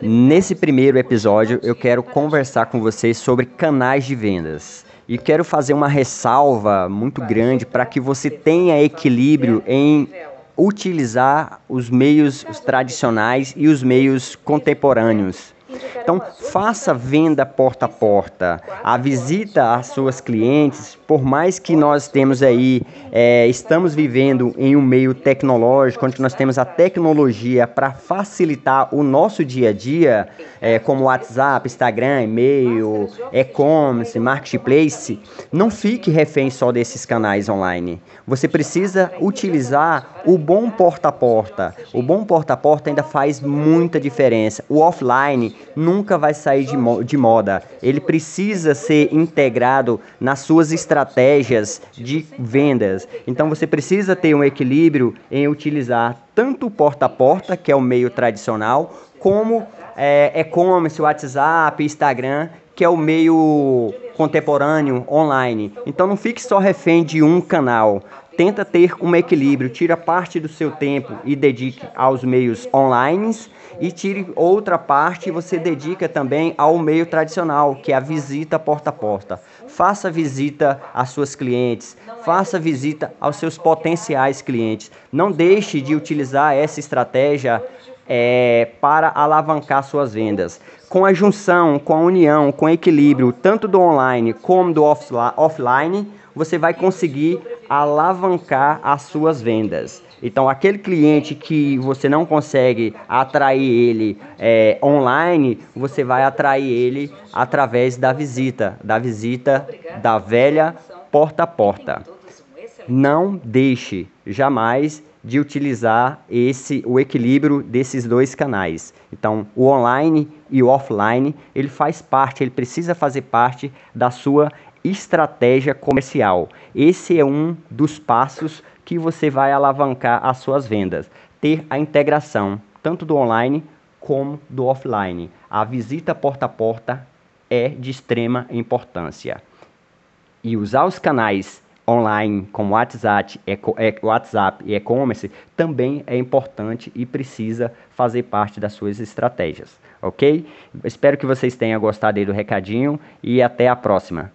Nesse primeiro episódio, eu quero conversar com vocês sobre canais de vendas. E quero fazer uma ressalva muito grande para que você tenha equilíbrio em utilizar os meios os tradicionais e os meios contemporâneos. Então, faça venda porta a porta. A visita às suas clientes, por mais que nós temos aí, é, estamos vivendo em um meio tecnológico, onde nós temos a tecnologia para facilitar o nosso dia a dia, é, como WhatsApp, Instagram, e-mail, e-commerce, marketplace, não fique refém só desses canais online. Você precisa utilizar o bom porta a porta. O bom porta a porta ainda faz muita diferença. O offline nunca vai sair de, mo de moda. Ele precisa ser integrado nas suas estratégias de vendas. Então você precisa ter um equilíbrio em utilizar tanto o porta a porta, que é o meio tradicional, como é, e-commerce, WhatsApp, Instagram, que é o meio contemporâneo online. Então não fique só refém de um canal. Tenta ter um equilíbrio, tira parte do seu tempo e dedique aos meios online e tire outra parte e você dedica também ao meio tradicional, que é a visita porta a porta. Faça visita às suas clientes, faça visita aos seus potenciais clientes. Não deixe de utilizar essa estratégia é, para alavancar suas vendas. Com a junção, com a união, com o equilíbrio tanto do online como do offline, você vai conseguir alavancar as suas vendas. Então, aquele cliente que você não consegue atrair ele é, online, você vai atrair ele através da visita, da visita da velha porta a porta. Não deixe jamais de utilizar esse o equilíbrio desses dois canais. Então, o online e o offline, ele faz parte, ele precisa fazer parte da sua estratégia comercial. Esse é um dos passos que você vai alavancar as suas vendas. Ter a integração tanto do online como do offline. A visita porta a porta é de extrema importância. E usar os canais online como WhatsApp, WhatsApp e e-commerce também é importante e precisa fazer parte das suas estratégias, ok? Espero que vocês tenham gostado aí do recadinho e até a próxima.